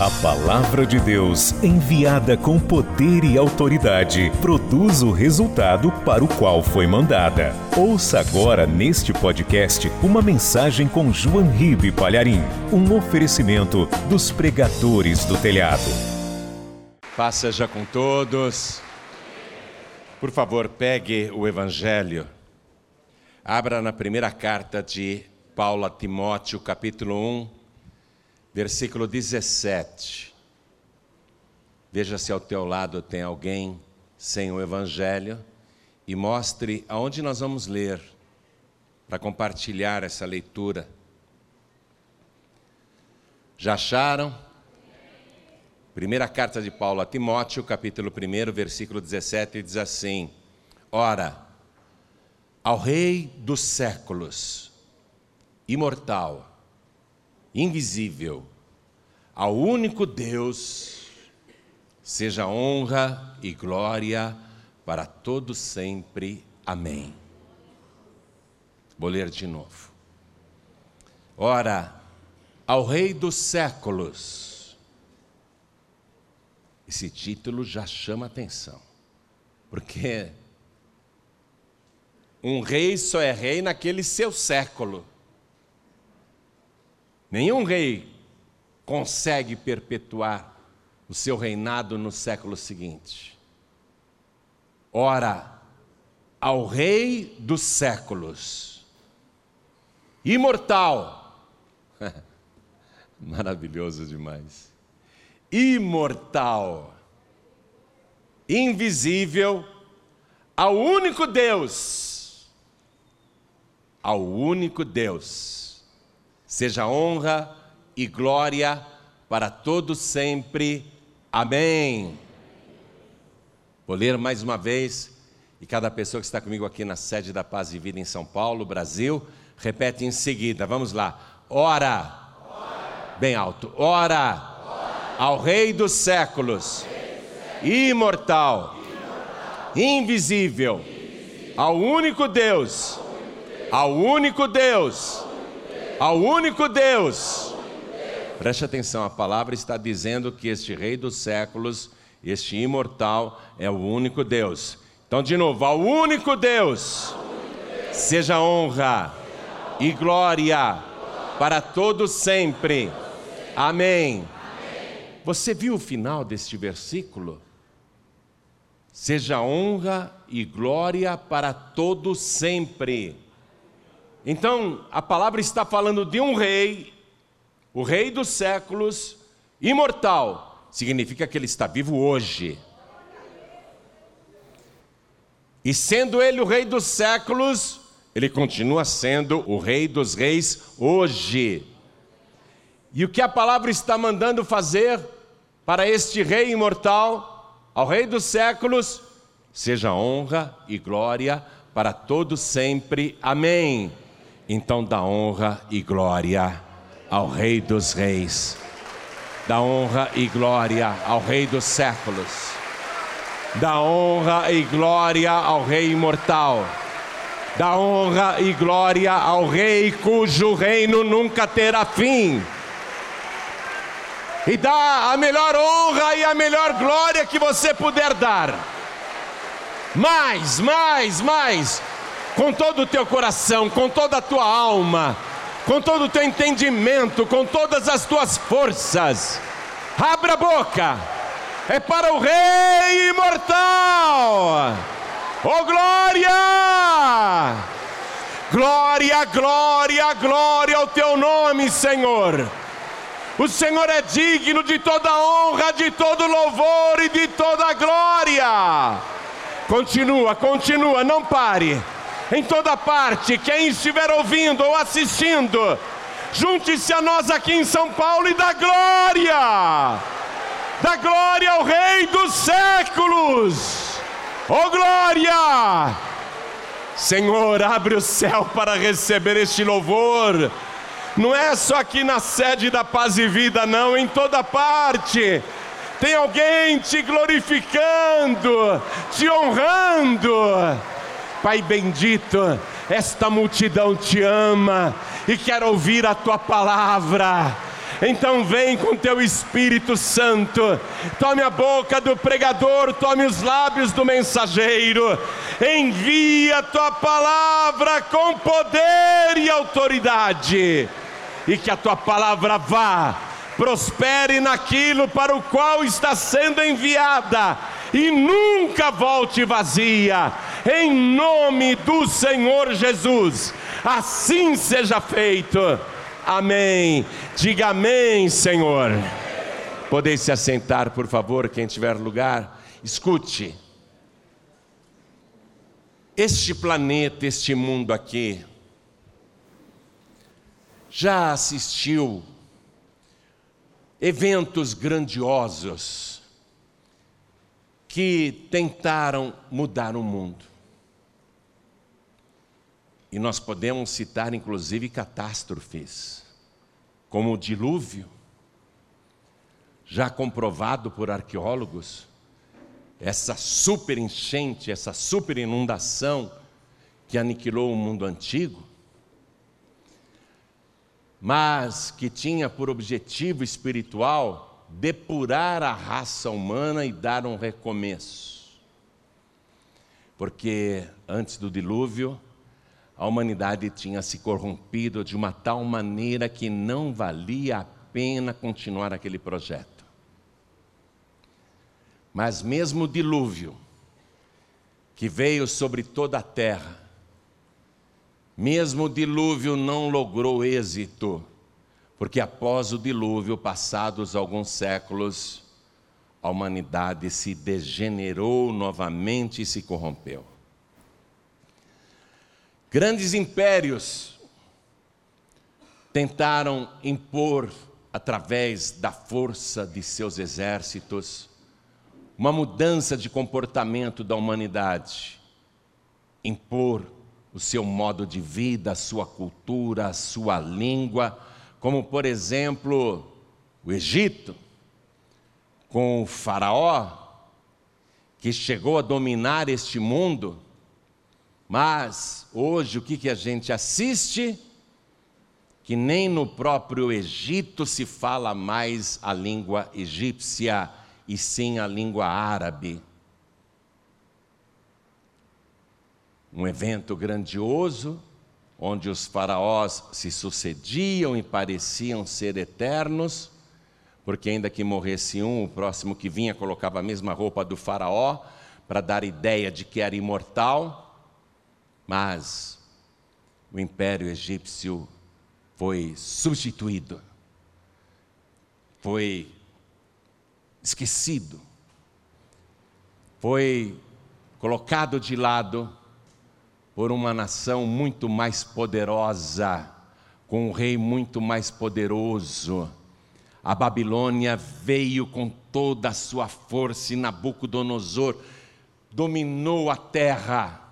A palavra de Deus, enviada com poder e autoridade, produz o resultado para o qual foi mandada. Ouça agora neste podcast uma mensagem com João Ribe Palharim, um oferecimento dos pregadores do telhado. Paz seja com todos. Por favor, pegue o Evangelho. Abra na primeira carta de Paulo a Timóteo, capítulo 1, versículo 17. Veja se ao teu lado tem alguém sem o Evangelho e mostre aonde nós vamos ler para compartilhar essa leitura. Já acharam? Primeira carta de Paulo a Timóteo, capítulo 1, versículo 17, diz assim: Ora, ao Rei dos séculos, imortal, invisível, ao único Deus, seja honra e glória para todos sempre. Amém. Vou ler de novo. Ora, ao Rei dos séculos, esse título já chama atenção, porque um rei só é rei naquele seu século. Nenhum rei consegue perpetuar o seu reinado no século seguinte. Ora, ao Rei dos séculos, imortal, maravilhoso demais, imortal, invisível, ao único Deus, ao único Deus Seja honra e glória para todos sempre. Amém. Vou ler mais uma vez, e cada pessoa que está comigo aqui na sede da Paz e Vida em São Paulo, Brasil, repete em seguida. Vamos lá. Ora, bem alto. Ora, ao Rei dos séculos, imortal, imortal. Invisível, invisível, ao único Deus, ao único Deus ao único Deus. Preste atenção, a palavra está dizendo que este Rei dos séculos, este imortal, é o único Deus. Então, de novo, ao único Deus, seja honra e glória para todos sempre. Amém. Você viu o final deste versículo? Seja honra e glória para todos sempre. Então, a palavra está falando de um rei, o rei dos séculos, imortal, significa que ele está vivo hoje. E sendo ele o rei dos séculos, ele continua sendo o rei dos reis hoje. E o que a palavra está mandando fazer para este rei imortal, ao rei dos séculos, seja honra e glória para todos sempre. Amém. Então dá honra e glória ao Rei dos Reis, dá honra e glória ao Rei dos séculos, dá honra e glória ao Rei imortal, dá honra e glória ao Rei cujo reino nunca terá fim. E dá a melhor honra e a melhor glória que você puder dar. Mais, mais, mais com todo o teu coração, com toda a tua alma, com todo o teu entendimento, com todas as tuas forças. Abra a boca, é para o Rei imortal. Oh glória! Glória, glória, glória ao teu nome, Senhor. O Senhor é digno de toda honra, de todo louvor e de toda glória. Continua, continua, não pare em toda parte. Quem estiver ouvindo ou assistindo, junte-se a nós aqui em São Paulo e dá glória, dá glória ao Rei dos séculos. Oh glória! Senhor, abre o céu para receber este louvor. Não é só aqui na sede da Paz e Vida, não, em toda parte. Tem alguém te glorificando, te honrando Pai bendito, esta multidão te ama e quer ouvir a tua palavra. Então vem com teu Espírito Santo, tome a boca do pregador, tome os lábios do mensageiro, envia a tua palavra com poder e autoridade, e que a tua palavra vá, prospere naquilo para o qual está sendo enviada, e nunca volte vazia, em nome do Senhor Jesus, assim seja feito. Amém. Diga amém, Senhor. Podeis se assentar, por favor, quem tiver lugar. Escute. Este planeta, este mundo aqui, já assistiu eventos grandiosos que tentaram mudar o mundo. E nós podemos citar inclusive catástrofes, como o dilúvio, já comprovado por arqueólogos, essa super enchente, essa super inundação que aniquilou o mundo antigo, mas que tinha por objetivo espiritual depurar a raça humana e dar um recomeço. Porque antes do dilúvio, a humanidade tinha se corrompido de uma tal maneira que não valia a pena continuar aquele projeto. Mas mesmo o dilúvio, que veio sobre toda a terra, mesmo o dilúvio não logrou êxito, porque após o dilúvio, passados alguns séculos, a humanidade se degenerou novamente e se corrompeu. Grandes impérios tentaram impor, através da força de seus exércitos, uma mudança de comportamento da humanidade, impor o seu modo de vida, a sua cultura, a sua língua, como por exemplo o Egito, com o Faraó, que chegou a dominar este mundo mas hoje o que, que a gente assiste? Que nem no próprio Egito se fala mais a língua egípcia, e sim a língua árabe. Um evento grandioso, onde os faraós se sucediam e pareciam ser eternos, porque ainda que morresse um, o próximo que vinha colocava a mesma roupa do faraó, para dar ideia de que era imortal. Mas o império egípcio foi substituído, foi esquecido, foi colocado de lado por uma nação muito mais poderosa, com um rei muito mais poderoso. A Babilônia veio com toda a sua força e Nabucodonosor dominou a terra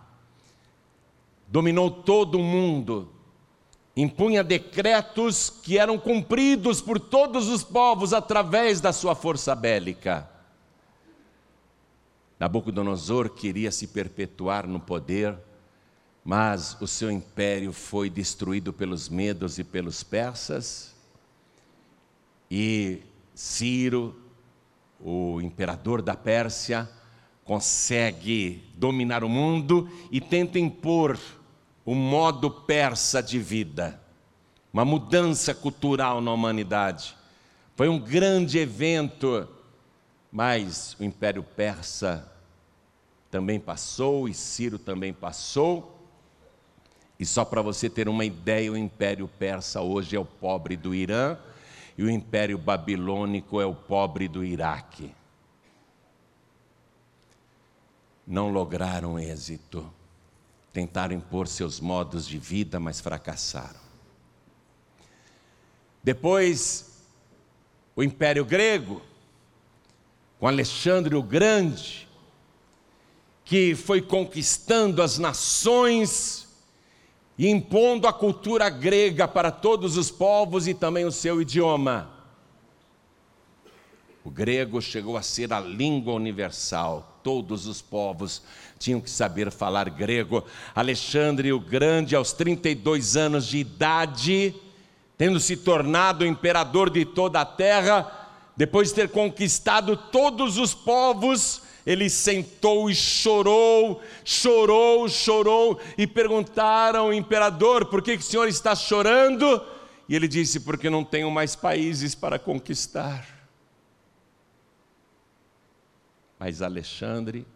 dominou todo o mundo, impunha decretos que eram cumpridos por todos os povos através da sua força bélica. Nabucodonosor queria se perpetuar no poder, mas o seu império foi destruído pelos medos e pelos persas, e Ciro, o imperador da Pérsia, consegue dominar o mundo e tenta impor o modo persa de vida, uma mudança cultural na humanidade. Foi um grande evento, mas o Império Persa também passou e Ciro também passou. E só para você ter uma ideia, o Império Persa hoje é o pobre do Irã e o Império Babilônico é o pobre do Iraque. Não lograram êxito tentaram impor seus modos de vida, mas fracassaram. Depois, o Império Grego, com Alexandre o Grande, que foi conquistando as nações e impondo a cultura grega para todos os povos e também o seu idioma. O grego chegou a ser a língua universal, todos os povos tinham que saber falar grego. Alexandre o Grande, aos 32 anos de idade, tendo se tornado imperador de toda a terra, depois de ter conquistado todos os povos, ele sentou e chorou, chorou, chorou, e perguntaram ao imperador: por que, que o senhor está chorando? E ele disse: porque não tenho mais países para conquistar. Mas Alexandre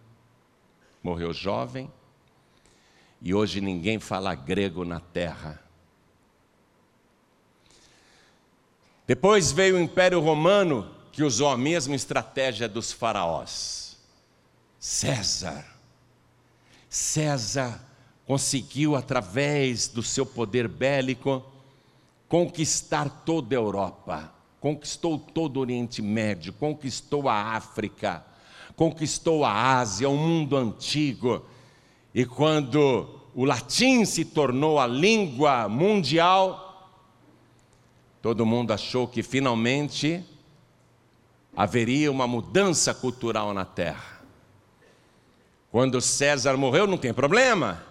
morreu jovem, e hoje ninguém fala grego na terra. Depois veio o Império Romano, que usou a mesma estratégia dos faraós. César. César conseguiu, através do seu poder bélico, conquistar toda a Europa, conquistou todo o Oriente Médio, conquistou a África, conquistou a Ásia, o mundo antigo. E quando o latim se tornou a língua mundial, todo mundo achou que finalmente haveria uma mudança cultural na terra. Quando César morreu, não tem problema.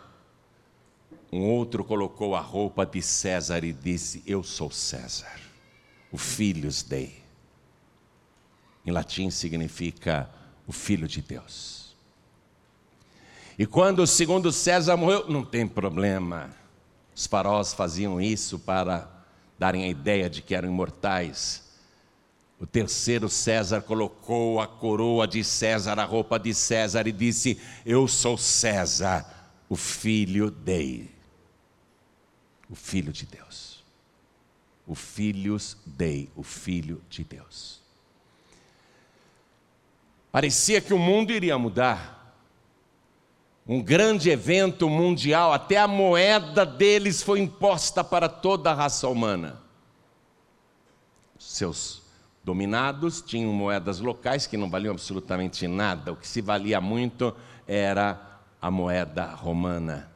Um outro colocou a roupa de César e disse: Eu sou César, o Filhos Dei. Em latim significa o Filho de Deus. E quando o segundo César morreu, não tem problema. Os faraós faziam isso para darem a ideia de que eram imortais. O terceiro César colocou a coroa de César, a roupa de César e disse: Eu sou César, o filho dei o Filho de Deus. O Filhos Dei, o Filho de Deus. Parecia que o mundo iria mudar. Um grande evento mundial, até a moeda deles foi imposta para toda a raça humana. Seus dominados tinham moedas locais que não valiam absolutamente nada, o que se valia muito era a moeda romana.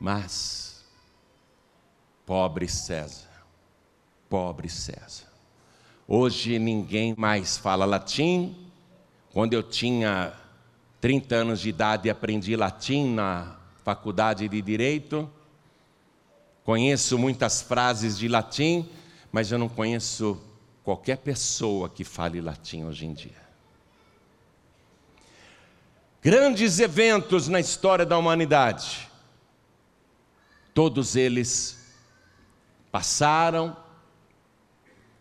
Mas Pobre César, pobre César. Hoje ninguém mais fala latim. Quando eu tinha 30 anos de idade, aprendi latim na faculdade de direito. Conheço muitas frases de latim, mas eu não conheço qualquer pessoa que fale latim hoje em dia. Grandes eventos na história da humanidade, todos eles passaram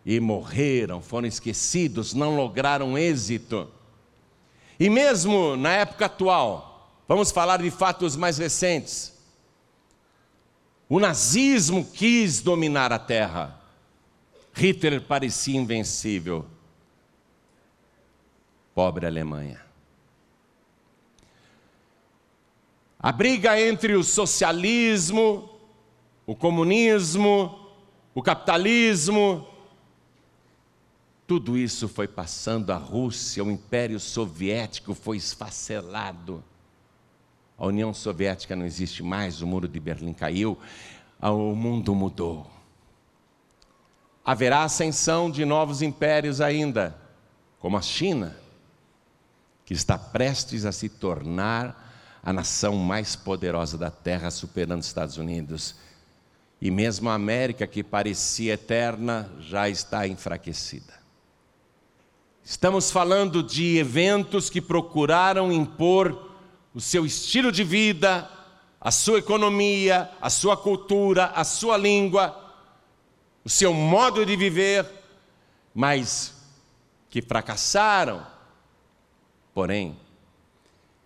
e morreram, foram esquecidos, não lograram êxito. E mesmo na época atual, vamos falar de fatos mais recentes. O nazismo quis dominar a terra. Hitler parecia invencível. Pobre Alemanha. A briga entre o socialismo, o comunismo, o capitalismo, tudo isso foi passando, a Rússia, o Império Soviético foi esfacelado. A União Soviética não existe mais, o muro de Berlim caiu, o mundo mudou. Haverá ascensão de novos impérios ainda, como a China, que está prestes a se tornar a nação mais poderosa da Terra, superando os Estados Unidos e mesmo a América, que parecia eterna, já está enfraquecida. Estamos falando de eventos que procuraram impor o seu estilo de vida, a sua economia, a sua cultura, a sua língua, o seu modo de viver, mas que fracassaram. Porém,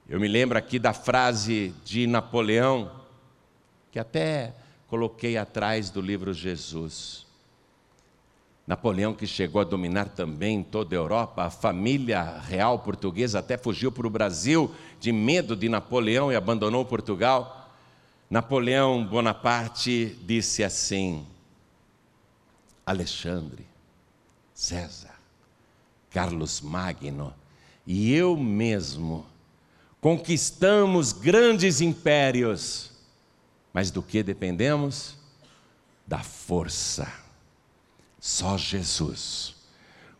eu me lembro aqui da frase de Napoleão, que até coloquei atrás do livro Jesus. Napoleão, que chegou a dominar também toda a Europa, a família real portuguesa até fugiu para o Brasil de medo de Napoleão e abandonou Portugal. Napoleão Bonaparte disse assim: Alexandre, César, Carlos Magno e eu mesmo conquistamos grandes impérios mas do que dependemos? Da força. Só Jesus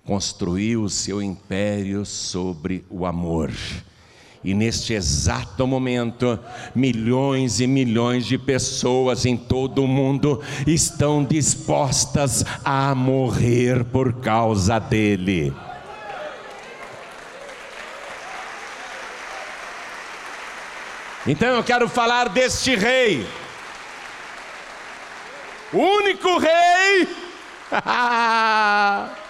construiu o seu império sobre o amor. E neste exato momento, milhões e milhões de pessoas em todo o mundo estão dispostas a morrer por causa dele. Então eu quero falar deste rei, o único rei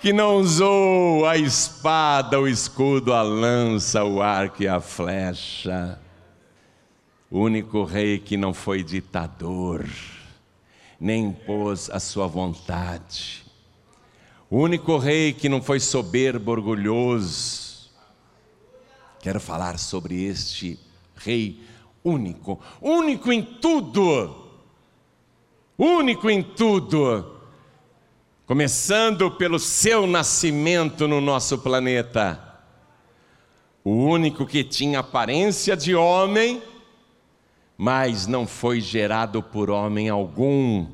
que não usou a espada, o escudo, a lança, o arco e a flecha. O único rei que não foi ditador, nem impôs a sua vontade. O único rei que não foi soberbo, orgulhoso. Quero falar sobre este rei único, único em tudo, único em tudo começando pelo seu nascimento no nosso planeta. O único que tinha aparência de homem, mas não foi gerado por homem algum.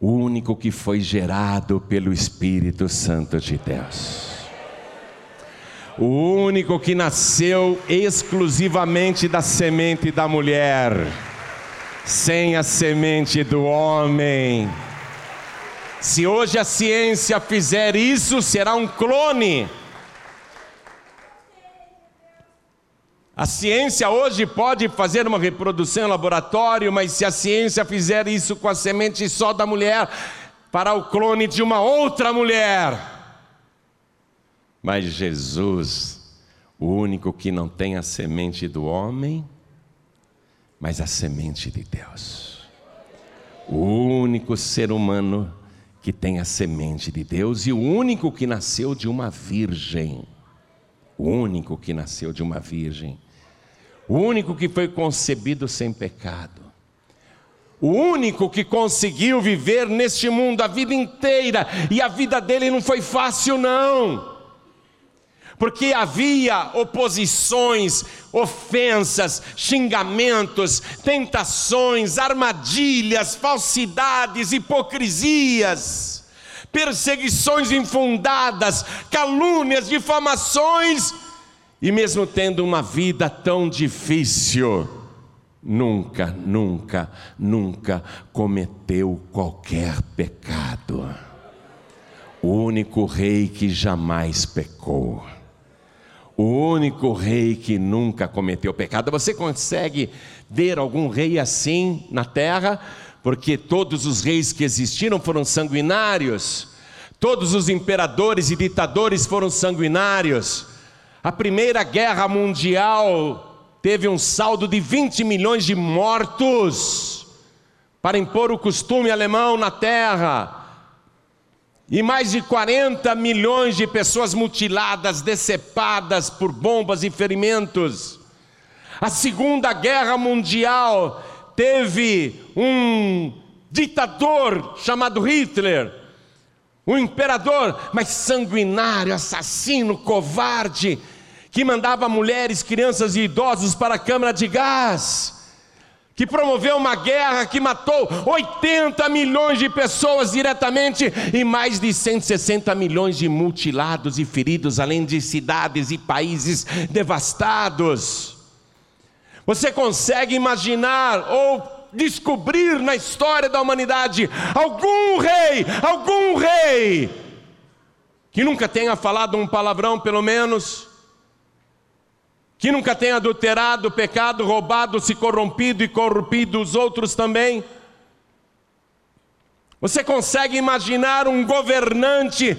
O único que foi gerado pelo Espírito Santo de Deus. O único que nasceu exclusivamente da semente da mulher, sem a semente do homem se hoje a ciência fizer isso, será um clone. A ciência hoje pode fazer uma reprodução em laboratório, mas se a ciência fizer isso com a semente só da mulher, para o clone de uma outra mulher. Mas Jesus, o único que não tem a semente do homem, mas a semente de Deus. O único ser humano que tem a semente de Deus e o único que nasceu de uma virgem. O único que nasceu de uma virgem. O único que foi concebido sem pecado. O único que conseguiu viver neste mundo a vida inteira, e a vida dele não foi fácil, não porque havia oposições, ofensas, xingamentos, tentações, armadilhas, falsidades, hipocrisias, perseguições infundadas, calúnias, difamações, e mesmo tendo uma vida tão difícil, nunca, nunca, nunca cometeu qualquer pecado. O único rei que jamais pecou o único rei que nunca cometeu pecado. Você consegue ver algum rei assim na terra? Porque todos os reis que existiram foram sanguinários, todos os imperadores e ditadores foram sanguinários. A Primeira Guerra Mundial teve um saldo de 20 milhões de mortos para impor o costume alemão na terra e mais de 40 milhões de pessoas mutiladas, decepadas por bombas e ferimentos. A Segunda Guerra Mundial teve um ditador chamado Hitler, um imperador, mas sanguinário, assassino, covarde, que mandava mulheres, crianças e idosos para a câmara de gás que promoveu uma guerra que matou 80 milhões de pessoas diretamente e mais de 160 milhões de mutilados e feridos, além de cidades e países devastados. Você consegue imaginar ou descobrir na história da humanidade algum rei, algum rei, que nunca tenha falado um palavrão, pelo menos? Que nunca tenha adulterado, pecado, roubado, se corrompido e corrompido os outros também? Você consegue imaginar um governante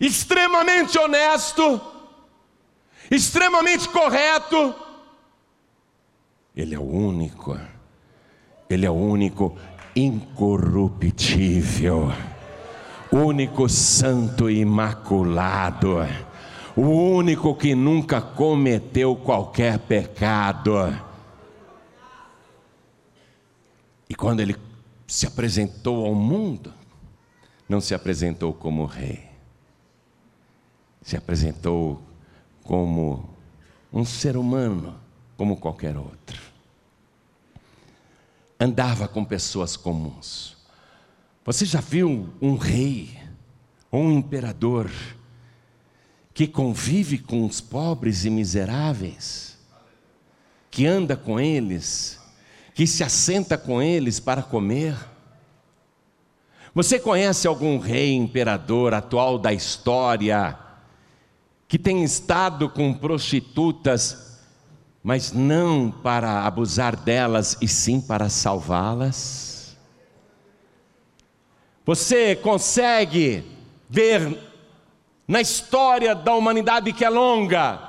extremamente honesto, extremamente correto? Ele é o único, ele é o único incorruptível, único santo e imaculado o único que nunca cometeu qualquer pecado. E quando ele se apresentou ao mundo, não se apresentou como rei, se apresentou como um ser humano, como qualquer outro. Andava com pessoas comuns. Você já viu um rei ou um imperador? Que convive com os pobres e miseráveis, que anda com eles, que se assenta com eles para comer. Você conhece algum rei, imperador atual da história que tem estado com prostitutas, mas não para abusar delas e sim para salvá-las? Você consegue ver na história da humanidade que é longa,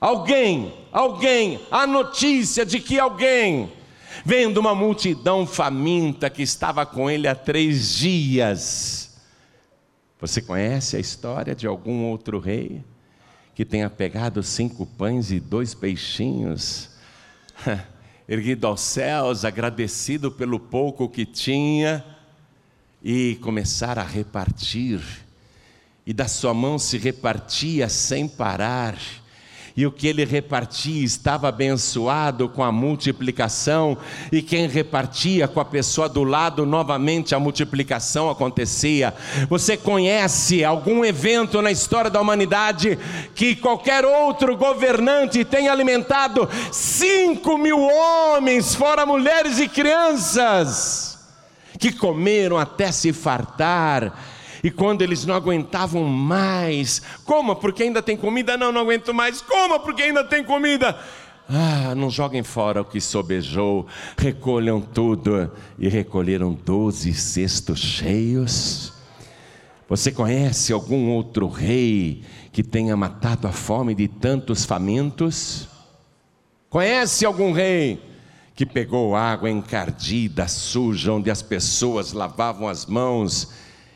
alguém, alguém, a notícia de que alguém, vendo uma multidão faminta que estava com ele há três dias, você conhece a história de algum outro rei que tenha pegado cinco pães e dois peixinhos, erguido aos céus, agradecido pelo pouco que tinha e começar a repartir? E da sua mão se repartia sem parar, e o que ele repartia estava abençoado com a multiplicação, e quem repartia com a pessoa do lado, novamente a multiplicação acontecia. Você conhece algum evento na história da humanidade que qualquer outro governante tenha alimentado cinco mil homens, fora mulheres e crianças, que comeram até se fartar? E quando eles não aguentavam mais, coma porque ainda tem comida? Não, não aguento mais. Coma porque ainda tem comida. Ah, não joguem fora o que sobejou, recolham tudo. E recolheram doze cestos cheios. Você conhece algum outro rei que tenha matado a fome de tantos famintos? Conhece algum rei que pegou água encardida, suja, onde as pessoas lavavam as mãos?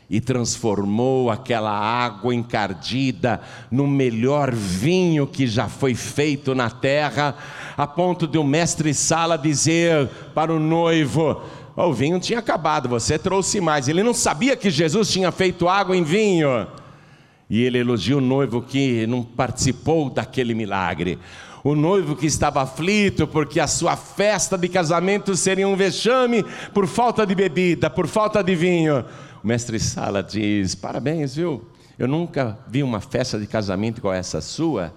E transformou aquela água encardida no melhor vinho que já foi feito na terra, a ponto de o mestre Sala dizer para o noivo: oh, o vinho tinha acabado, você trouxe mais. Ele não sabia que Jesus tinha feito água em vinho. E ele elogia o noivo que não participou daquele milagre. O noivo que estava aflito porque a sua festa de casamento seria um vexame por falta de bebida, por falta de vinho. O mestre Sala diz: parabéns, viu? Eu nunca vi uma festa de casamento igual essa sua,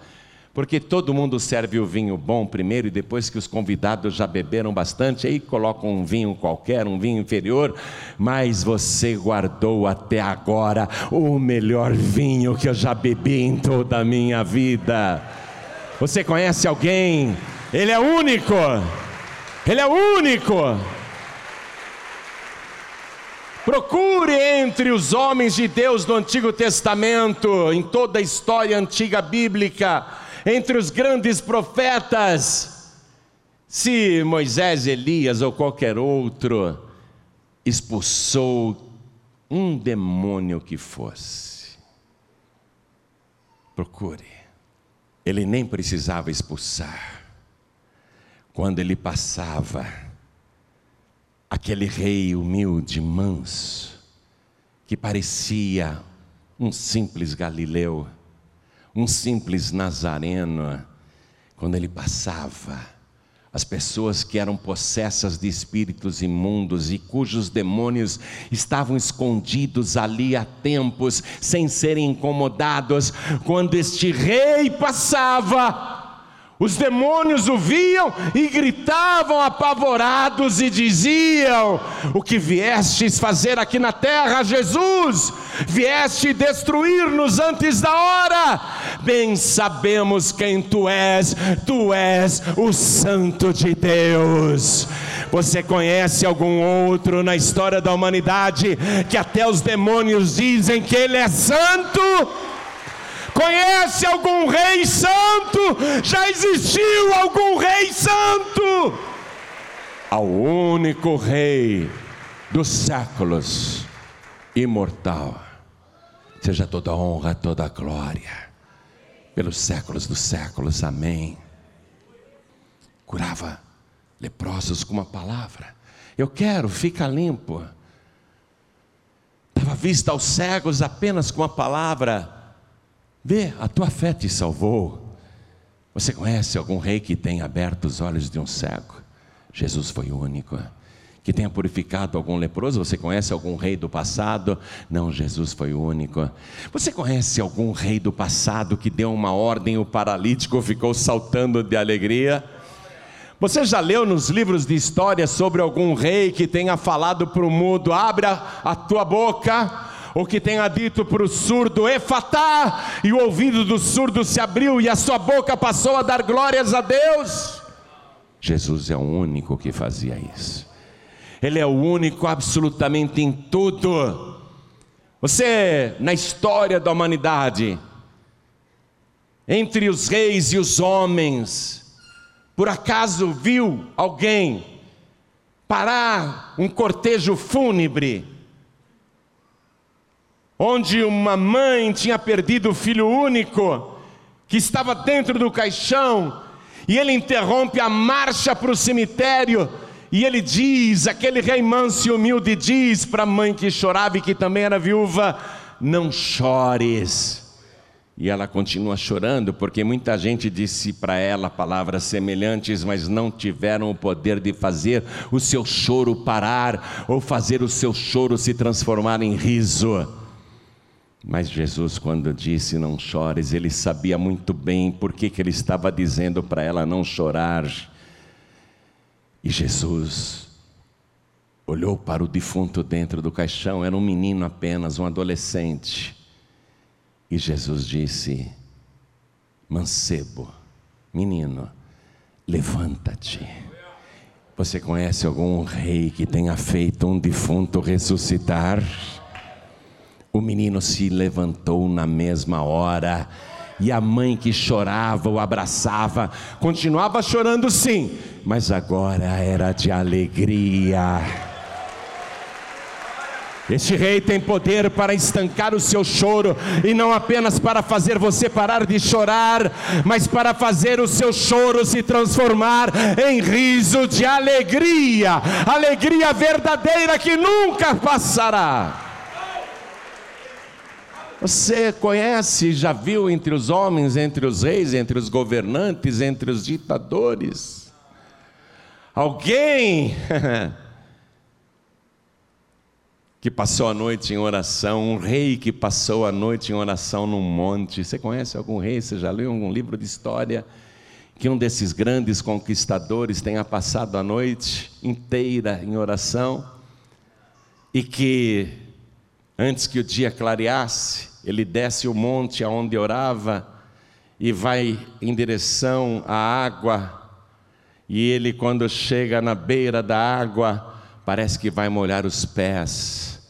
porque todo mundo serve o vinho bom primeiro e depois que os convidados já beberam bastante, aí colocam um vinho qualquer, um vinho inferior, mas você guardou até agora o melhor vinho que eu já bebi em toda a minha vida. Você conhece alguém? Ele é único. Ele é único. Procure entre os homens de Deus do Antigo Testamento, em toda a história antiga bíblica, entre os grandes profetas, se Moisés, Elias ou qualquer outro expulsou um demônio que fosse. Procure. Ele nem precisava expulsar. Quando ele passava, aquele rei humilde, manso, que parecia um simples galileu, um simples nazareno, quando ele passava, as pessoas que eram possessas de espíritos imundos e cujos demônios estavam escondidos ali há tempos, sem serem incomodados, quando este rei passava, os demônios o viam e gritavam apavorados e diziam: O que viestes fazer aqui na terra, Jesus? Vieste destruir-nos antes da hora? Bem sabemos quem tu és, tu és o Santo de Deus. Você conhece algum outro na história da humanidade que até os demônios dizem que ele é santo? Conhece algum rei santo? Já existiu algum rei santo? Ao único rei dos séculos, imortal, seja toda honra, toda glória, pelos séculos dos séculos, amém. Curava leprosos com uma palavra. Eu quero, fica limpo. Dava vista aos cegos apenas com uma palavra Vê, a tua fé te salvou. Você conhece algum rei que tenha aberto os olhos de um cego? Jesus foi o único que tenha purificado algum leproso? Você conhece algum rei do passado? Não, Jesus foi o único. Você conhece algum rei do passado que deu uma ordem e o paralítico ficou saltando de alegria? Você já leu nos livros de história sobre algum rei que tenha falado para o mudo: abra a tua boca? Ou que tenha dito para o surdo: efatá, e o ouvido do surdo se abriu e a sua boca passou a dar glórias a Deus? Jesus é o único que fazia isso. Ele é o único absolutamente em tudo. Você, na história da humanidade, entre os reis e os homens, por acaso viu alguém parar um cortejo fúnebre, onde uma mãe tinha perdido o filho único, que estava dentro do caixão, e ele interrompe a marcha para o cemitério e ele diz, aquele rei manso e humilde diz para a mãe que chorava e que também era viúva: Não chores. E ela continua chorando, porque muita gente disse para ela palavras semelhantes, mas não tiveram o poder de fazer o seu choro parar, ou fazer o seu choro se transformar em riso. Mas Jesus, quando disse não chores, ele sabia muito bem por que, ele estava dizendo para ela não chorar. E Jesus olhou para o defunto dentro do caixão, era um menino apenas, um adolescente. E Jesus disse: Mancebo, menino, levanta-te. Você conhece algum rei que tenha feito um defunto ressuscitar? O menino se levantou na mesma hora e a mãe que chorava o abraçava, continuava chorando sim, mas agora era de alegria. Este rei tem poder para estancar o seu choro, e não apenas para fazer você parar de chorar, mas para fazer o seu choro se transformar em riso de alegria, alegria verdadeira que nunca passará. Você conhece, já viu entre os homens, entre os reis, entre os governantes, entre os ditadores? Alguém que passou a noite em oração, um rei que passou a noite em oração num monte. Você conhece algum rei? Você já leu algum livro de história que um desses grandes conquistadores tenha passado a noite inteira em oração e que antes que o dia clareasse, ele desce o monte aonde orava e vai em direção à água. E ele, quando chega na beira da água, parece que vai molhar os pés,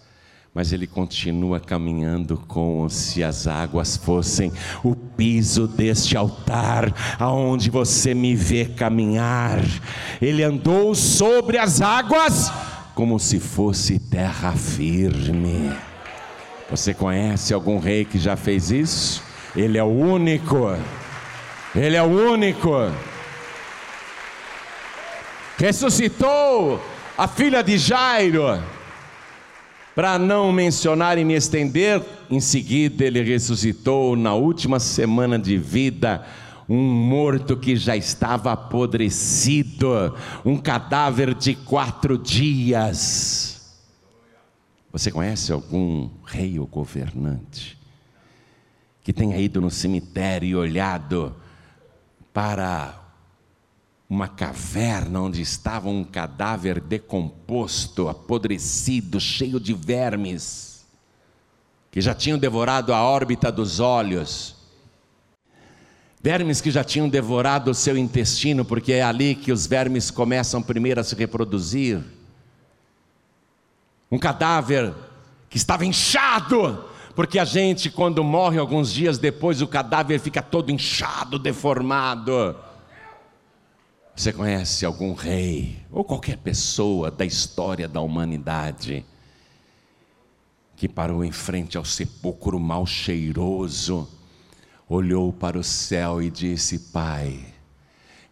mas ele continua caminhando como se as águas fossem o piso deste altar, aonde você me vê caminhar. Ele andou sobre as águas como se fosse terra firme. Você conhece algum rei que já fez isso? Ele é o único. Ele é o único. Ressuscitou a filha de Jairo. Para não mencionar e me estender, em seguida ele ressuscitou na última semana de vida um morto que já estava apodrecido, um cadáver de quatro dias. Você conhece algum rei ou governante que tenha ido no cemitério e olhado para uma caverna onde estava um cadáver decomposto, apodrecido, cheio de vermes, que já tinham devorado a órbita dos olhos, vermes que já tinham devorado o seu intestino, porque é ali que os vermes começam primeiro a se reproduzir um cadáver que estava inchado, porque a gente, quando morre alguns dias depois, o cadáver fica todo inchado, deformado. Você conhece algum rei ou qualquer pessoa da história da humanidade que parou em frente ao sepulcro mal cheiroso, olhou para o céu e disse: Pai,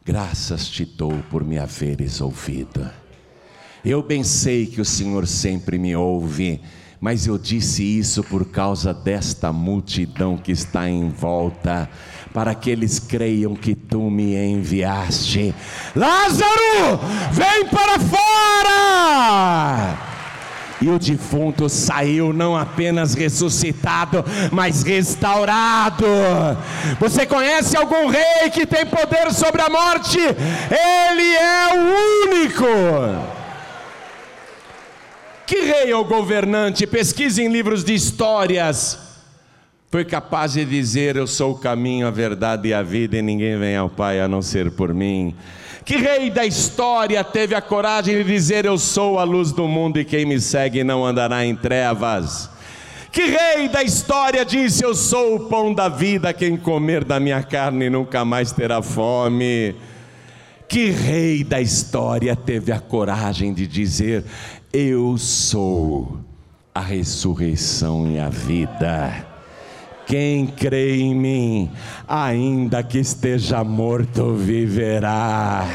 graças te dou por me haveres ouvido. Eu bem sei que o Senhor sempre me ouve, mas eu disse isso por causa desta multidão que está em volta, para que eles creiam que tu me enviaste. Lázaro, vem para fora! E o defunto saiu não apenas ressuscitado, mas restaurado. Você conhece algum rei que tem poder sobre a morte? Ele é o único. Que rei ou governante, pesquise em livros de histórias, foi capaz de dizer: Eu sou o caminho, a verdade e a vida, e ninguém vem ao Pai a não ser por mim? Que rei da história teve a coragem de dizer: Eu sou a luz do mundo e quem me segue não andará em trevas? Que rei da história disse: Eu sou o pão da vida, quem comer da minha carne nunca mais terá fome? Que rei da história teve a coragem de dizer: Eu sou a ressurreição e a vida. Quem crê em mim, ainda que esteja morto, viverá.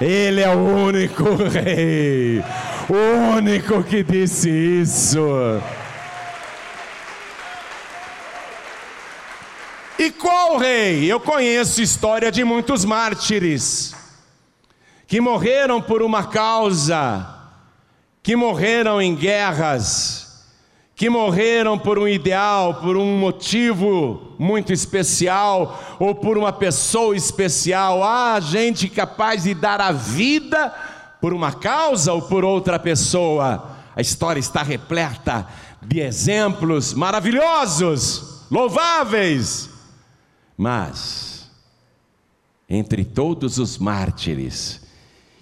Ele é o único rei, o único que disse isso. E qual rei? Eu conheço história de muitos mártires que morreram por uma causa, que morreram em guerras, que morreram por um ideal, por um motivo muito especial ou por uma pessoa especial. Há gente capaz de dar a vida por uma causa ou por outra pessoa. A história está repleta de exemplos maravilhosos, louváveis. Mas, entre todos os mártires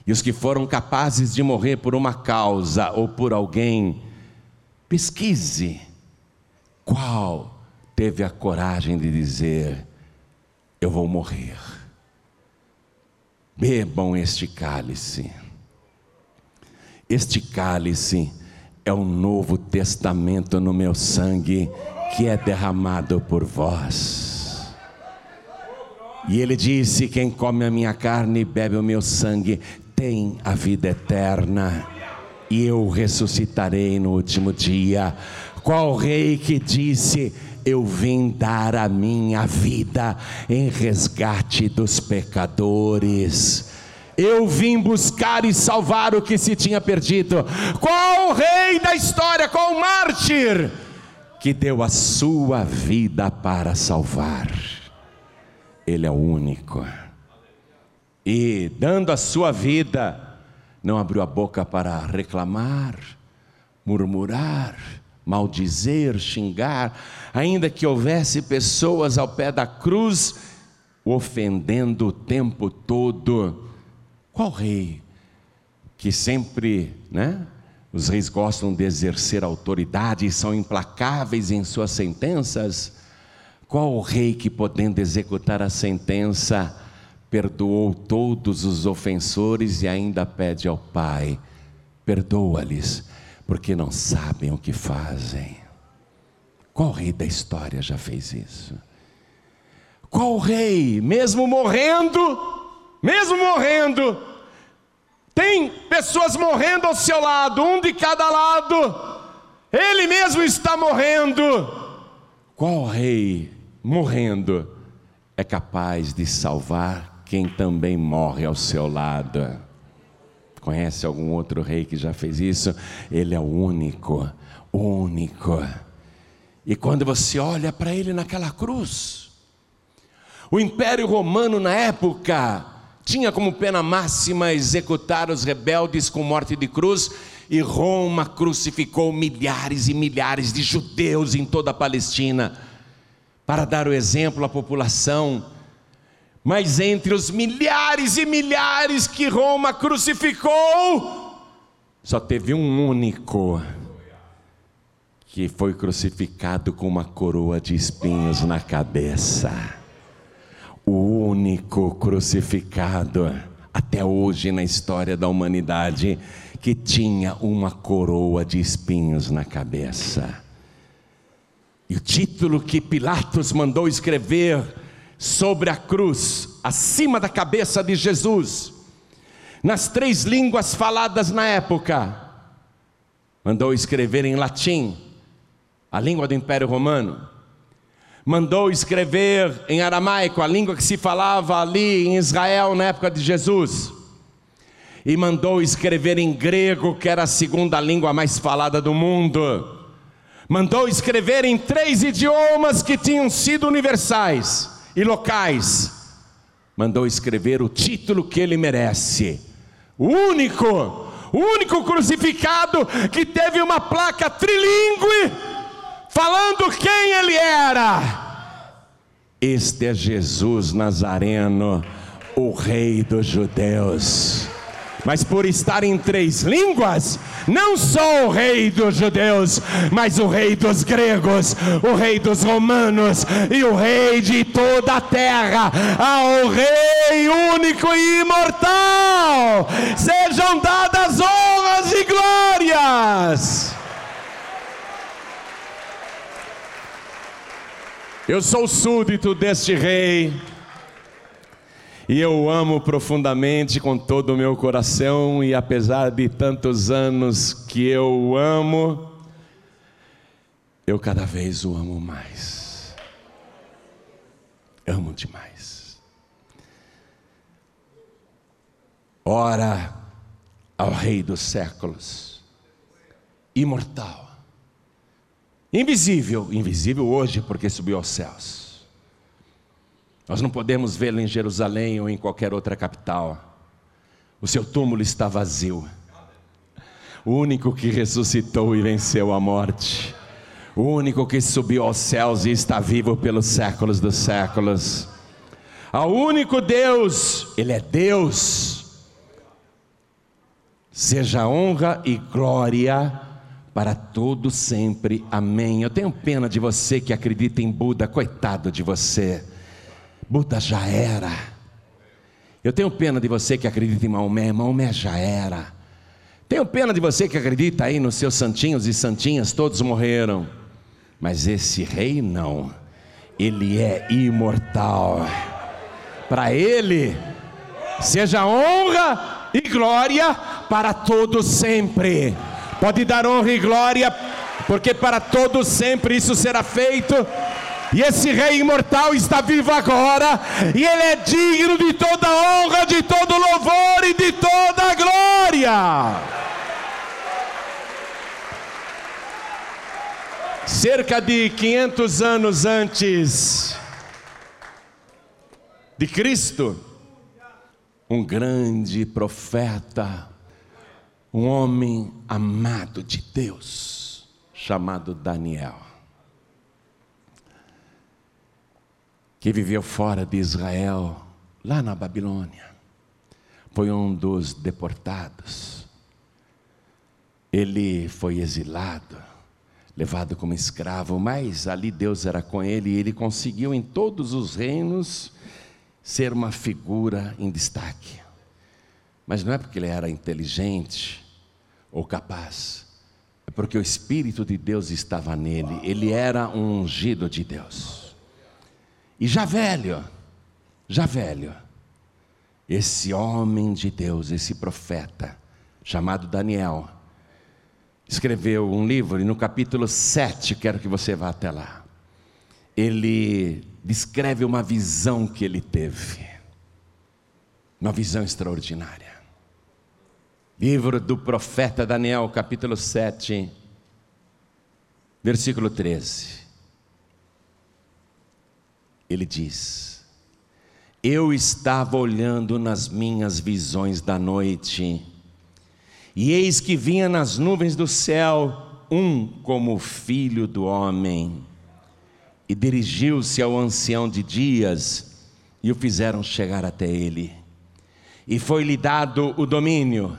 e os que foram capazes de morrer por uma causa ou por alguém, pesquise qual teve a coragem de dizer: Eu vou morrer. Bebam este cálice. Este cálice é o novo testamento no meu sangue que é derramado por vós. E ele disse: Quem come a minha carne e bebe o meu sangue tem a vida eterna, e eu ressuscitarei no último dia. Qual rei que disse: Eu vim dar a minha vida em resgate dos pecadores? Eu vim buscar e salvar o que se tinha perdido. Qual rei da história, qual mártir que deu a sua vida para salvar? Ele é o único. E dando a sua vida, não abriu a boca para reclamar, murmurar, maldizer, xingar, ainda que houvesse pessoas ao pé da cruz ofendendo o tempo todo. Qual rei que sempre, né? Os reis gostam de exercer autoridade e são implacáveis em suas sentenças. Qual o rei que, podendo executar a sentença, perdoou todos os ofensores e ainda pede ao Pai: perdoa-lhes, porque não sabem o que fazem? Qual rei da história já fez isso? Qual rei, mesmo morrendo, mesmo morrendo, tem pessoas morrendo ao seu lado, um de cada lado, ele mesmo está morrendo. Qual rei morrendo, é capaz de salvar quem também morre ao seu lado. Conhece algum outro rei que já fez isso? Ele é o único, único. E quando você olha para ele naquela cruz, o Império Romano na época tinha como pena máxima executar os rebeldes com morte de cruz, e Roma crucificou milhares e milhares de judeus em toda a Palestina para dar o exemplo à população. Mas entre os milhares e milhares que Roma crucificou, só teve um único que foi crucificado com uma coroa de espinhos na cabeça. O único crucificado até hoje na história da humanidade que tinha uma coroa de espinhos na cabeça. E o título que Pilatos mandou escrever sobre a cruz, acima da cabeça de Jesus, nas três línguas faladas na época, mandou escrever em latim, a língua do Império Romano, mandou escrever em aramaico, a língua que se falava ali em Israel na época de Jesus, e mandou escrever em grego, que era a segunda língua mais falada do mundo. Mandou escrever em três idiomas que tinham sido universais e locais. Mandou escrever o título que ele merece. Único, único crucificado que teve uma placa trilingue falando quem ele era. Este é Jesus Nazareno, o Rei dos Judeus. Mas por estar em três línguas, não só o rei dos judeus, mas o rei dos gregos, o rei dos romanos e o rei de toda a terra, ao rei único e imortal, sejam dadas honras e glórias. Eu sou súdito deste rei. E eu amo profundamente com todo o meu coração, e apesar de tantos anos que eu amo, eu cada vez o amo mais. Amo demais. Ora ao Rei dos séculos, imortal, invisível, invisível hoje porque subiu aos céus nós não podemos vê-lo em Jerusalém ou em qualquer outra capital. O seu túmulo está vazio. O único que ressuscitou e venceu a morte. O único que subiu aos céus e está vivo pelos séculos dos séculos. Ao único Deus, Ele é Deus. Seja honra e glória para todo sempre. Amém. Eu tenho pena de você que acredita em Buda, coitado de você. Buda já era. Eu tenho pena de você que acredita em Maomé, Maomé já era. Tenho pena de você que acredita aí nos seus santinhos e santinhas, todos morreram. Mas esse rei não, ele é imortal. Para ele, seja honra e glória para todos sempre. Pode dar honra e glória, porque para todos sempre isso será feito e esse Rei imortal está vivo agora, e Ele é digno de toda honra, de todo louvor e de toda glória. Cerca de 500 anos antes de Cristo, um grande profeta, um homem amado de Deus, chamado Daniel que viveu fora de Israel, lá na Babilônia. Foi um dos deportados. Ele foi exilado, levado como escravo, mas ali Deus era com ele e ele conseguiu em todos os reinos ser uma figura em destaque. Mas não é porque ele era inteligente ou capaz, é porque o Espírito de Deus estava nele, ele era um ungido de Deus. E já velho, já velho, esse homem de Deus, esse profeta, chamado Daniel, escreveu um livro, e no capítulo 7, quero que você vá até lá. Ele descreve uma visão que ele teve, uma visão extraordinária. Livro do profeta Daniel, capítulo 7, versículo 13 ele diz: Eu estava olhando nas minhas visões da noite, e eis que vinha nas nuvens do céu um como o filho do homem, e dirigiu-se ao ancião de dias, e o fizeram chegar até ele. E foi-lhe dado o domínio,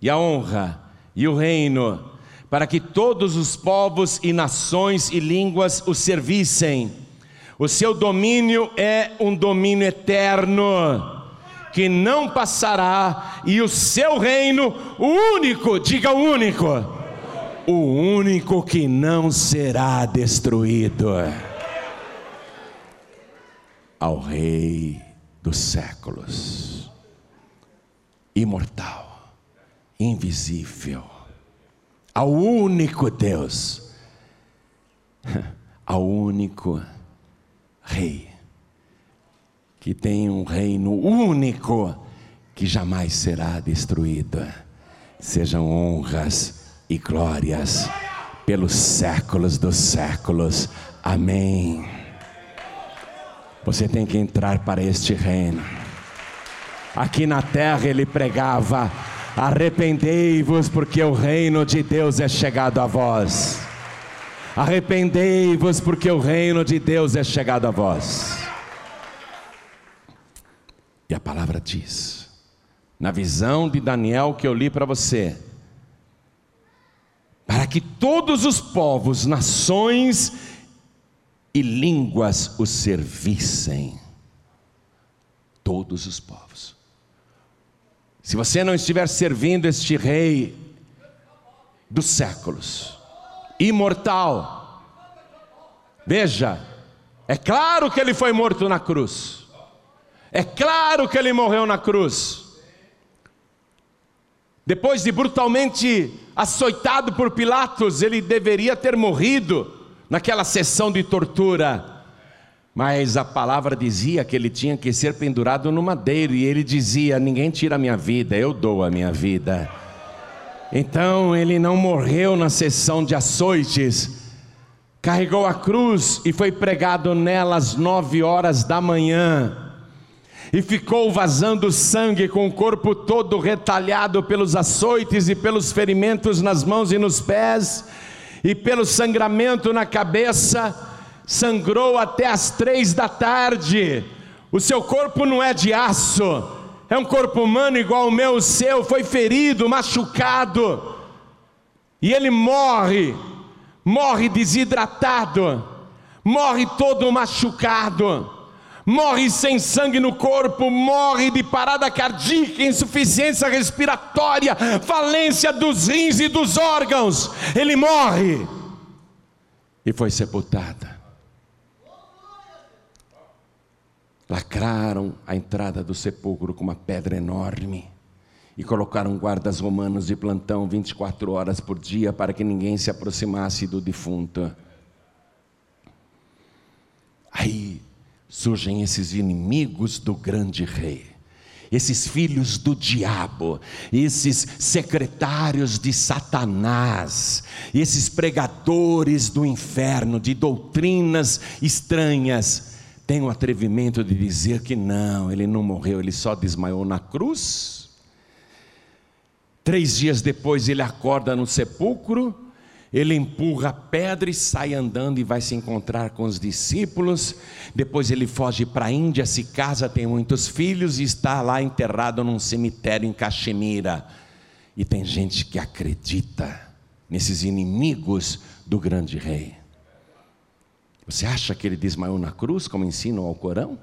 e a honra, e o reino, para que todos os povos e nações e línguas o servissem o seu domínio é um domínio eterno, que não passará, e o seu reino, o único, diga o único, o único que não será destruído. Ao Rei dos séculos, imortal, invisível, ao único Deus, ao único Rei, que tem um reino único que jamais será destruído. Sejam honras e glórias pelos séculos dos séculos. Amém. Você tem que entrar para este reino. Aqui na terra ele pregava: arrependei-vos, porque o reino de Deus é chegado a vós. Arrependei-vos, porque o reino de Deus é chegado a vós. E a palavra diz, na visão de Daniel que eu li para você, para que todos os povos, nações e línguas o servissem. Todos os povos. Se você não estiver servindo este Rei dos séculos, imortal, veja, é claro que ele foi morto na cruz, é claro que ele morreu na cruz. Depois de brutalmente açoitado por Pilatos, ele deveria ter morrido naquela sessão de tortura. Mas a palavra dizia que ele tinha que ser pendurado no madeiro, e ele dizia: Ninguém tira a minha vida, eu dou a minha vida. Então ele não morreu na sessão de açoites, carregou a cruz e foi pregado nela às nove horas da manhã. E ficou vazando sangue com o corpo todo retalhado pelos açoites e pelos ferimentos nas mãos e nos pés, e pelo sangramento na cabeça, sangrou até as três da tarde. O seu corpo não é de aço, é um corpo humano igual o meu, o seu, foi ferido, machucado, e ele morre, morre desidratado, morre todo machucado morre sem sangue no corpo, morre de parada cardíaca, insuficiência respiratória, falência dos rins e dos órgãos. Ele morre e foi sepultada. Lacraram a entrada do sepulcro com uma pedra enorme e colocaram guardas romanos de plantão 24 horas por dia para que ninguém se aproximasse do defunto. Aí surgem esses inimigos do grande rei, esses filhos do diabo, esses secretários de Satanás, esses pregadores do inferno, de doutrinas estranhas, têm o atrevimento de dizer que não, ele não morreu, ele só desmaiou na cruz. Três dias depois ele acorda no sepulcro ele empurra a pedra e sai andando e vai se encontrar com os discípulos. Depois ele foge para a Índia, se casa, tem muitos filhos e está lá enterrado num cemitério em Caxemira. E tem gente que acredita nesses inimigos do grande rei. Você acha que ele desmaiou na cruz, como ensinam ao Corão?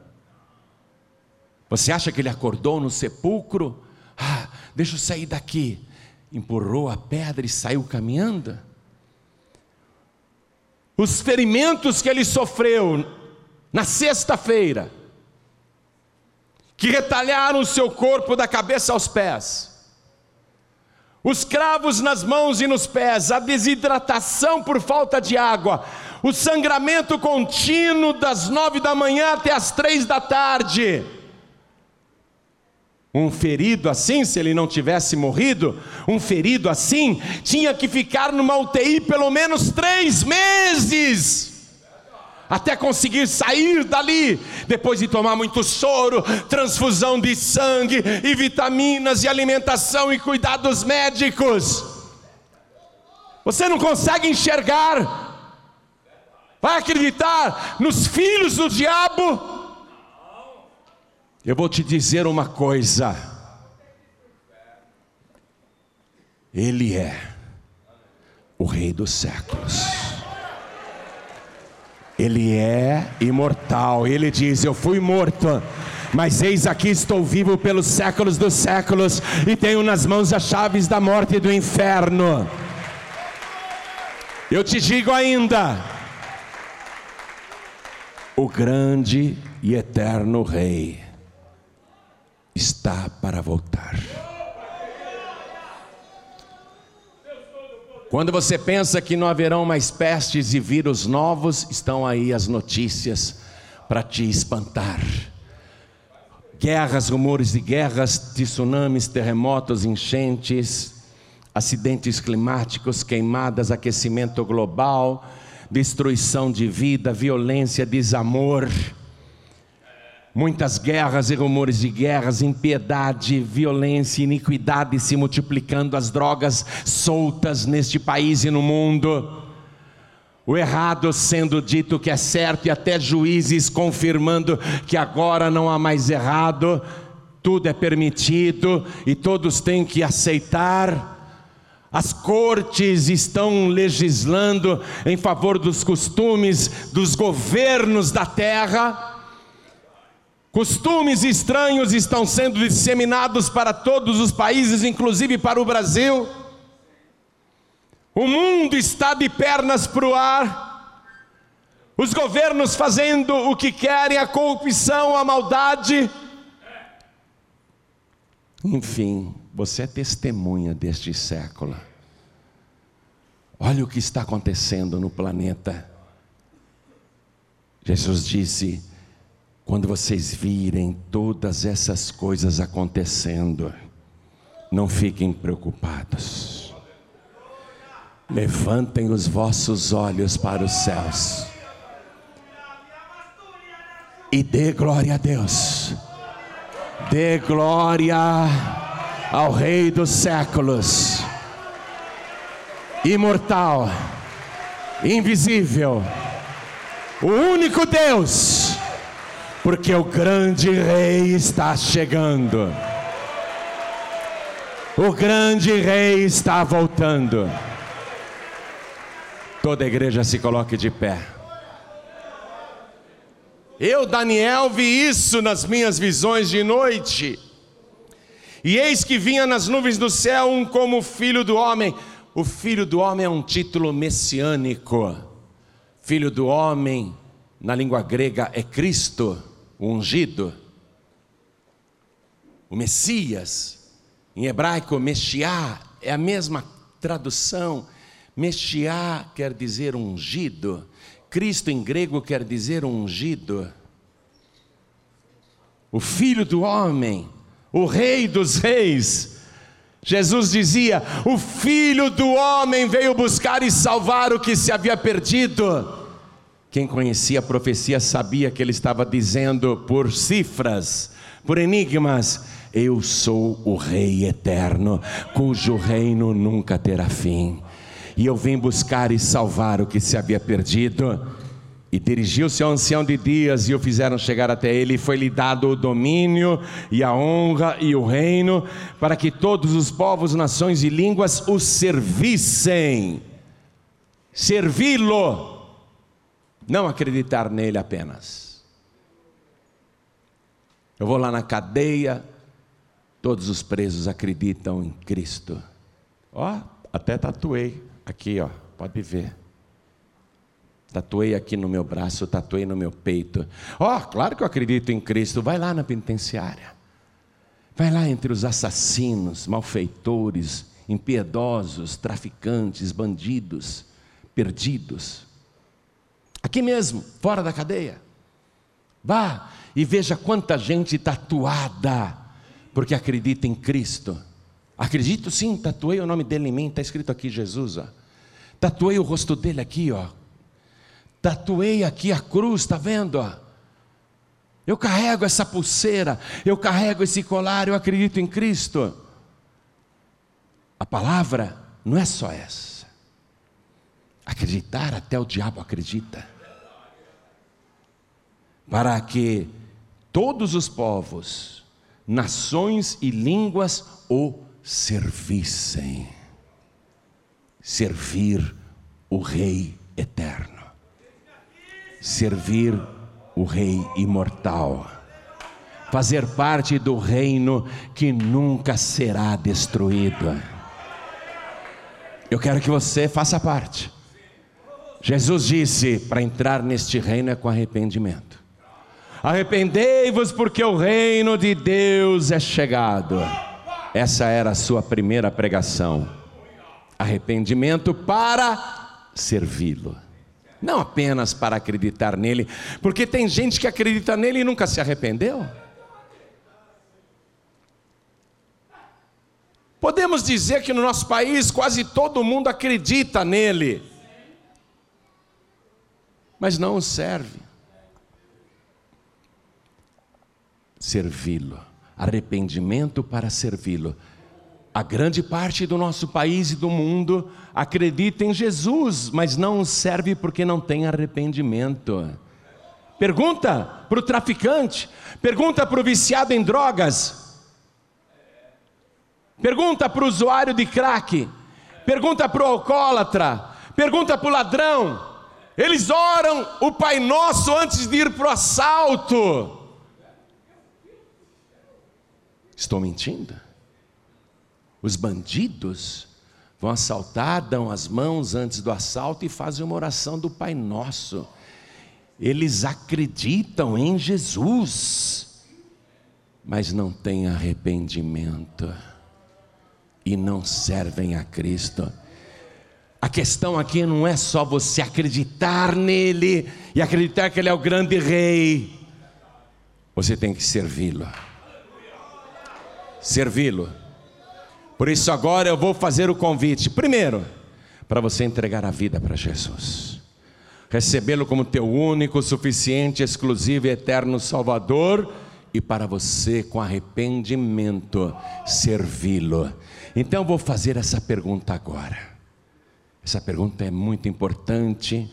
Você acha que ele acordou no sepulcro? Ah, deixa eu sair daqui. Empurrou a pedra e saiu caminhando? os ferimentos que ele sofreu na sexta-feira, que retalharam o seu corpo da cabeça aos pés, os cravos nas mãos e nos pés, a desidratação por falta de água, o sangramento contínuo das nove da manhã até as três da tarde, um ferido assim, se ele não tivesse morrido, um ferido assim, tinha que ficar numa UTI pelo menos três meses, até conseguir sair dali, depois de tomar muito soro, transfusão de sangue, e vitaminas, e alimentação e cuidados médicos. Você não consegue enxergar, vai acreditar nos filhos do diabo? Eu vou te dizer uma coisa. Ele é o Rei dos séculos. Ele é imortal. Ele diz: Eu fui morto, mas eis aqui estou vivo pelos séculos dos séculos e tenho nas mãos as chaves da morte e do inferno. Eu te digo ainda: o grande e eterno Rei está para voltar. Quando você pensa que não haverão mais pestes e vírus novos, estão aí as notícias para te espantar. Guerras, rumores de guerras, tsunamis, terremotos, enchentes, acidentes climáticos, queimadas, aquecimento global, destruição de vida, violência, desamor. Muitas guerras e rumores de guerras, impiedade, violência, iniquidade se multiplicando, as drogas soltas neste país e no mundo. O errado sendo dito que é certo e até juízes confirmando que agora não há mais errado, tudo é permitido e todos têm que aceitar. As cortes estão legislando em favor dos costumes dos governos da terra. Costumes estranhos estão sendo disseminados para todos os países, inclusive para o Brasil. O mundo está de pernas para o ar. Os governos fazendo o que querem, a corrupção, a maldade. Enfim, você é testemunha deste século. Olha o que está acontecendo no planeta. Jesus disse: quando vocês virem todas essas coisas acontecendo, não fiquem preocupados. Levantem os vossos olhos para os céus. E dê glória a Deus. Dê glória ao Rei dos séculos. Imortal, invisível, o único Deus porque o grande rei está chegando. O grande rei está voltando. Toda a igreja se coloque de pé. Eu, Daniel, vi isso nas minhas visões de noite. E eis que vinha nas nuvens do céu um como filho do homem. O filho do homem é um título messiânico. Filho do homem, na língua grega, é Cristo o ungido, o Messias, em hebraico, Meshiá, é a mesma tradução. Meshiá quer dizer ungido, Cristo em grego quer dizer ungido. O Filho do Homem, o Rei dos Reis. Jesus dizia: O Filho do Homem veio buscar e salvar o que se havia perdido. Quem conhecia a profecia sabia que ele estava dizendo por cifras, por enigmas: Eu sou o Rei eterno, cujo reino nunca terá fim. E eu vim buscar e salvar o que se havia perdido. E dirigiu-se ao ancião de dias e o fizeram chegar até ele, e foi-lhe dado o domínio e a honra e o reino, para que todos os povos, nações e línguas o servissem. Servi-lo não acreditar nele apenas. Eu vou lá na cadeia, todos os presos acreditam em Cristo. Ó, até tatuei aqui, ó, pode ver. Tatuei aqui no meu braço, tatuei no meu peito. Ó, claro que eu acredito em Cristo. Vai lá na penitenciária. Vai lá entre os assassinos, malfeitores, impiedosos, traficantes, bandidos, perdidos. Aqui mesmo, fora da cadeia. Vá e veja quanta gente tatuada, porque acredita em Cristo. Acredito sim, tatuei o nome dele em mim, está escrito aqui Jesus. Ó. Tatuei o rosto dele aqui, ó. Tatuei aqui a cruz, está vendo? Eu carrego essa pulseira, eu carrego esse colar, eu acredito em Cristo. A palavra não é só essa. Acreditar até o diabo acredita para que todos os povos, nações e línguas o servissem. Servir o Rei eterno, servir o Rei imortal, fazer parte do reino que nunca será destruído. Eu quero que você faça parte. Jesus disse: para entrar neste reino é com arrependimento. Arrependei-vos, porque o reino de Deus é chegado. Essa era a sua primeira pregação. Arrependimento para servi-lo. Não apenas para acreditar nele, porque tem gente que acredita nele e nunca se arrependeu. Podemos dizer que no nosso país quase todo mundo acredita nele, mas não o serve. Servi-lo, arrependimento para servi-lo. A grande parte do nosso país e do mundo acredita em Jesus, mas não serve porque não tem arrependimento. Pergunta para o traficante, pergunta para o viciado em drogas, Pergunta para o usuário de crack, pergunta para o alcoólatra, pergunta para o ladrão. Eles oram o Pai Nosso antes de ir para o assalto. Estou mentindo? Os bandidos vão assaltar, dão as mãos antes do assalto e fazem uma oração do Pai Nosso. Eles acreditam em Jesus, mas não têm arrependimento e não servem a Cristo. A questão aqui não é só você acreditar nele e acreditar que ele é o grande rei. Você tem que servi-lo. Servi-lo. Por isso agora eu vou fazer o convite. Primeiro, para você entregar a vida para Jesus. Recebê-lo como teu único, suficiente, exclusivo e eterno Salvador e para você com arrependimento servi-lo. Então eu vou fazer essa pergunta agora. Essa pergunta é muito importante.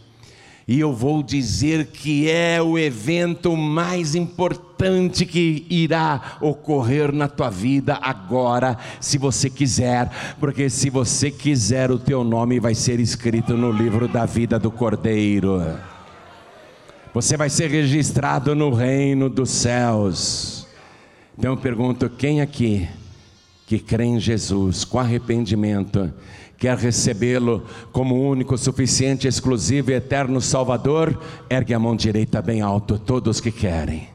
E eu vou dizer que é o evento mais importante que irá ocorrer na tua vida agora, se você quiser, porque se você quiser, o teu nome vai ser escrito no livro da vida do Cordeiro. Você vai ser registrado no reino dos céus. Então eu pergunto: quem aqui que crê em Jesus com arrependimento, quer recebê-lo como único, suficiente, exclusivo e eterno Salvador, ergue a mão direita bem alto. Todos que querem,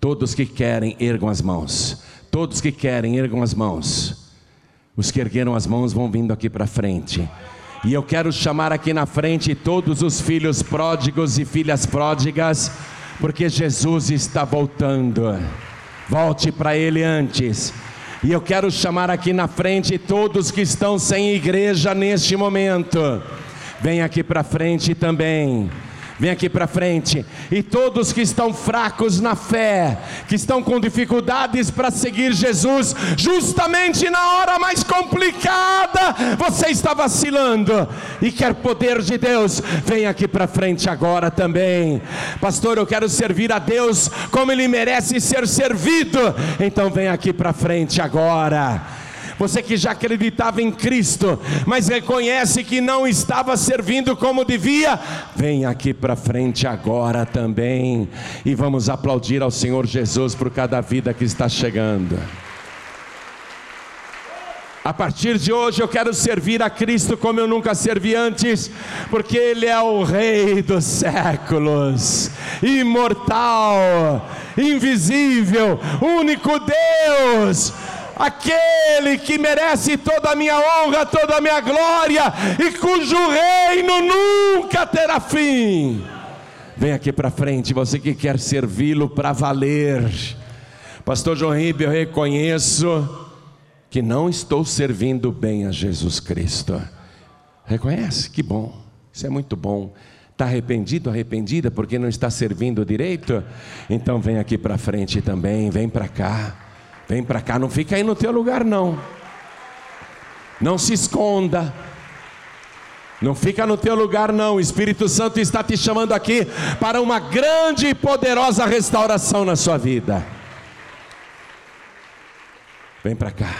todos que querem, ergam as mãos. Todos que querem, ergam as mãos. Os que ergueram as mãos vão vindo aqui para frente. E eu quero chamar aqui na frente todos os filhos pródigos e filhas pródigas, porque Jesus está voltando. Volte para Ele antes e eu quero chamar aqui na frente todos que estão sem igreja neste momento. Vem aqui para frente também. Vem aqui para frente. E todos que estão fracos na fé, que estão com dificuldades para seguir Jesus, justamente na hora mais complicada, você está vacilando e quer poder de Deus, vem aqui para frente agora também. Pastor, eu quero servir a Deus como ele merece ser servido. Então vem aqui para frente agora você que já acreditava em Cristo, mas reconhece que não estava servindo como devia, vem aqui para frente agora também e vamos aplaudir ao Senhor Jesus por cada vida que está chegando. A partir de hoje eu quero servir a Cristo como eu nunca servi antes, porque Ele é o Rei dos séculos, imortal, invisível, único Deus aquele que merece toda a minha honra, toda a minha glória e cujo reino nunca terá fim. Vem aqui para frente, você que quer servi-lo para valer. Pastor João Ribe, eu reconheço que não estou servindo bem a Jesus Cristo. Reconhece? Que bom, isso é muito bom. Está arrependido, arrependida porque não está servindo direito? Então vem aqui para frente também, vem para cá. Vem para cá, não fica aí no teu lugar não. Não se esconda. Não fica no teu lugar não. O Espírito Santo está te chamando aqui para uma grande e poderosa restauração na sua vida. Vem para cá.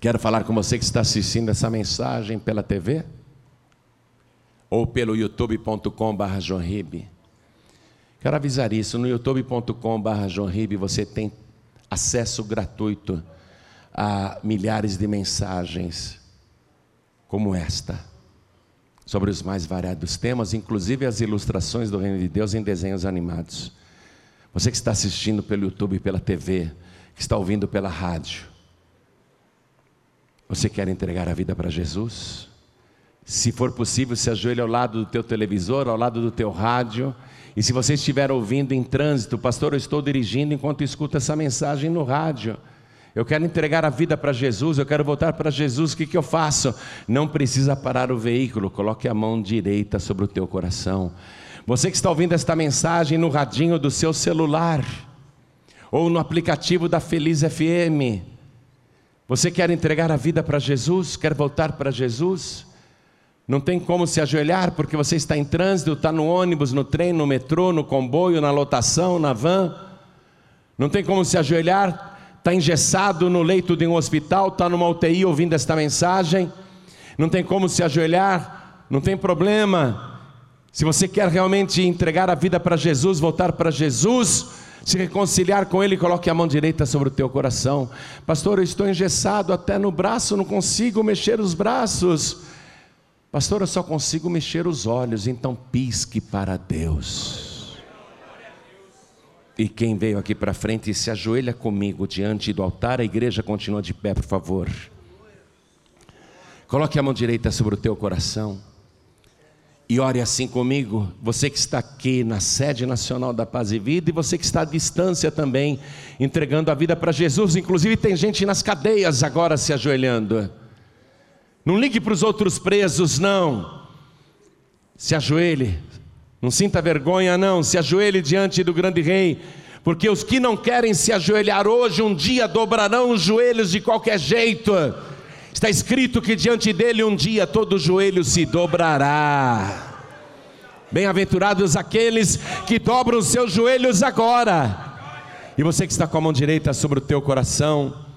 Quero falar com você que está assistindo essa mensagem pela TV ou pelo youtube.com/jonribe. Quero avisar isso, no youtube.com/jonribe você tem acesso gratuito a milhares de mensagens como esta, sobre os mais variados temas, inclusive as ilustrações do Reino de Deus em desenhos animados. Você que está assistindo pelo YouTube, pela TV, que está ouvindo pela rádio, Você quer entregar a vida para Jesus? Se for possível, se ajoelhe ao lado do teu televisor, ao lado do teu rádio. E se você estiver ouvindo em trânsito, pastor, eu estou dirigindo enquanto escuto essa mensagem no rádio. Eu quero entregar a vida para Jesus, eu quero voltar para Jesus, o que, que eu faço? Não precisa parar o veículo, coloque a mão direita sobre o teu coração. Você que está ouvindo esta mensagem no radinho do seu celular, ou no aplicativo da Feliz FM, você quer entregar a vida para Jesus? Quer voltar para Jesus? Não tem como se ajoelhar porque você está em trânsito, está no ônibus, no trem, no metrô, no comboio, na lotação, na van. Não tem como se ajoelhar, está engessado no leito de um hospital, está numa UTI ouvindo esta mensagem. Não tem como se ajoelhar, não tem problema. Se você quer realmente entregar a vida para Jesus, voltar para Jesus, se reconciliar com Ele, coloque a mão direita sobre o teu coração. Pastor, eu estou engessado até no braço, não consigo mexer os braços. Pastor, eu só consigo mexer os olhos, então pisque para Deus. E quem veio aqui para frente se ajoelha comigo diante do altar, a igreja continua de pé, por favor. Coloque a mão direita sobre o teu coração. E ore assim comigo, você que está aqui na sede nacional da Paz e Vida e você que está à distância também, entregando a vida para Jesus. Inclusive, tem gente nas cadeias agora se ajoelhando. Não ligue para os outros presos, não. Se ajoelhe, não sinta vergonha, não. Se ajoelhe diante do grande Rei, porque os que não querem se ajoelhar hoje, um dia dobrarão os joelhos de qualquer jeito. Está escrito que diante dele um dia todo joelho se dobrará. Bem-aventurados aqueles que dobram os seus joelhos agora. E você que está com a mão direita sobre o teu coração,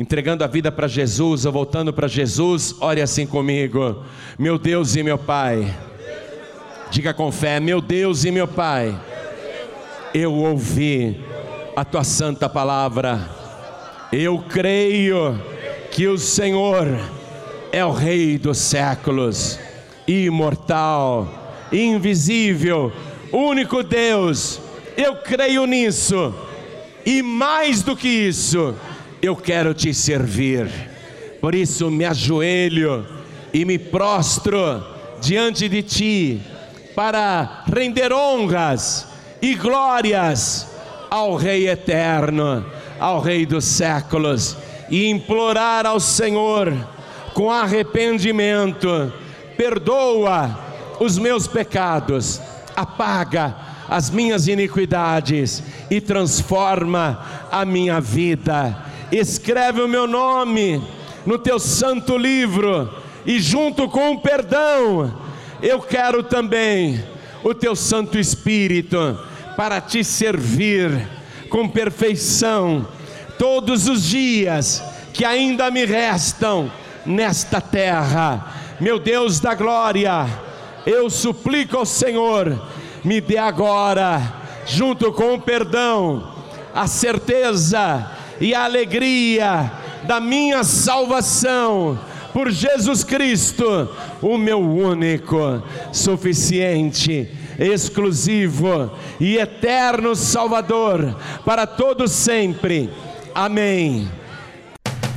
entregando a vida para Jesus ou voltando para Jesus, ore assim comigo. Meu Deus e meu Pai. Diga com fé, meu Deus e meu Pai. Eu ouvi a tua santa palavra. Eu creio que o Senhor é o Rei dos séculos, imortal, invisível, único Deus. Eu creio nisso, e mais do que isso, eu quero te servir. Por isso me ajoelho e me prostro diante de ti para render honras e glórias ao Rei eterno, ao Rei dos séculos e implorar ao Senhor com arrependimento: perdoa os meus pecados, apaga as minhas iniquidades e transforma a minha vida. Escreve o meu nome no teu santo livro e junto com o perdão, eu quero também o teu Santo Espírito para te servir com perfeição todos os dias que ainda me restam nesta terra. Meu Deus da glória, eu suplico ao Senhor, me dê agora, junto com o perdão, a certeza e a alegria da minha salvação por Jesus Cristo, o meu único, suficiente, exclusivo e eterno Salvador para todos sempre Amém.